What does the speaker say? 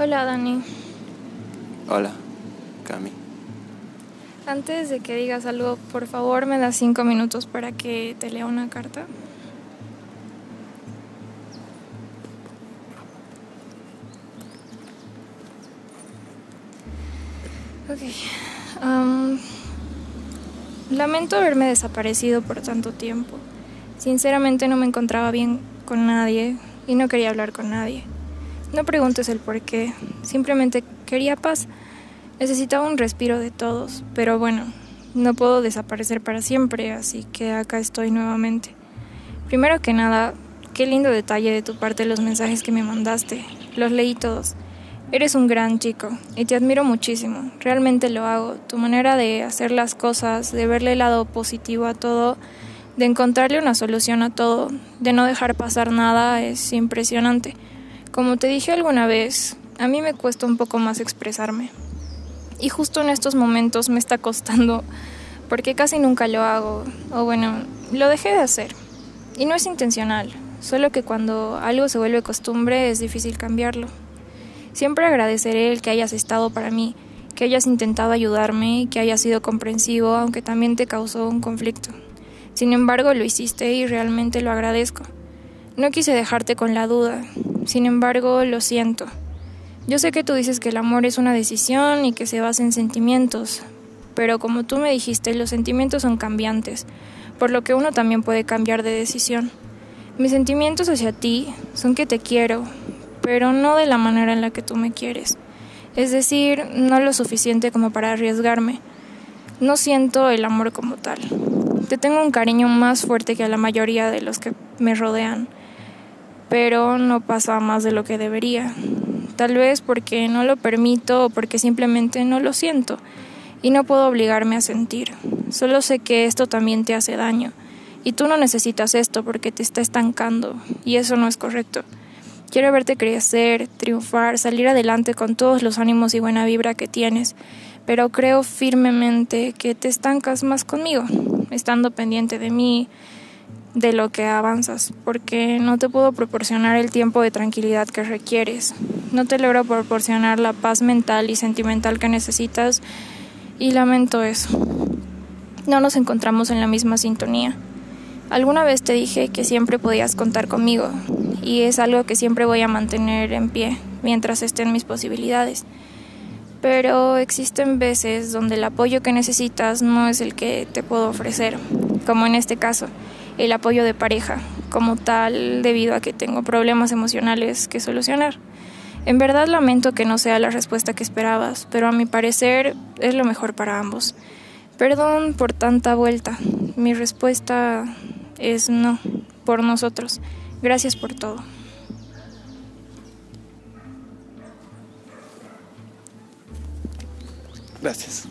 Hola, Dani. Hola, Cami. Antes de que digas algo, por favor, me das cinco minutos para que te lea una carta. Ok. am, lamento haberme desaparecido por tanto tiempo. Sinceramente no me encontraba bien con nadie y no quería hablar con nadie. No preguntes el por qué, simplemente quería paz. Necesitaba un respiro de todos, pero bueno, no puedo desaparecer para siempre, así que acá estoy nuevamente. Primero que nada, qué lindo detalle de tu parte los mensajes que me mandaste. Los leí todos. Eres un gran chico y te admiro muchísimo. Realmente lo hago. Tu manera de hacer las cosas, de verle el lado positivo a todo, de encontrarle una solución a todo, de no dejar pasar nada, es impresionante. Como te dije alguna vez, a mí me cuesta un poco más expresarme. Y justo en estos momentos me está costando porque casi nunca lo hago. O bueno, lo dejé de hacer. Y no es intencional, solo que cuando algo se vuelve costumbre es difícil cambiarlo. Siempre agradeceré el que hayas estado para mí, que hayas intentado ayudarme y que hayas sido comprensivo, aunque también te causó un conflicto. Sin embargo, lo hiciste y realmente lo agradezco. No quise dejarte con la duda, sin embargo, lo siento. Yo sé que tú dices que el amor es una decisión y que se basa en sentimientos, pero como tú me dijiste, los sentimientos son cambiantes, por lo que uno también puede cambiar de decisión. Mis sentimientos hacia ti son que te quiero, pero no de la manera en la que tú me quieres. Es decir, no lo suficiente como para arriesgarme. No siento el amor como tal. Te tengo un cariño más fuerte que a la mayoría de los que me rodean, pero no pasa más de lo que debería. Tal vez porque no lo permito o porque simplemente no lo siento y no puedo obligarme a sentir. Solo sé que esto también te hace daño y tú no necesitas esto porque te está estancando y eso no es correcto. Quiero verte crecer, triunfar, salir adelante con todos los ánimos y buena vibra que tienes, pero creo firmemente que te estancas más conmigo, estando pendiente de mí, de lo que avanzas, porque no te puedo proporcionar el tiempo de tranquilidad que requieres, no te logro proporcionar la paz mental y sentimental que necesitas y lamento eso. No nos encontramos en la misma sintonía. Alguna vez te dije que siempre podías contar conmigo y es algo que siempre voy a mantener en pie mientras estén mis posibilidades. Pero existen veces donde el apoyo que necesitas no es el que te puedo ofrecer, como en este caso, el apoyo de pareja, como tal debido a que tengo problemas emocionales que solucionar. En verdad lamento que no sea la respuesta que esperabas, pero a mi parecer es lo mejor para ambos. Perdón por tanta vuelta. Mi respuesta es no, por nosotros. Gracias por todo. Gracias.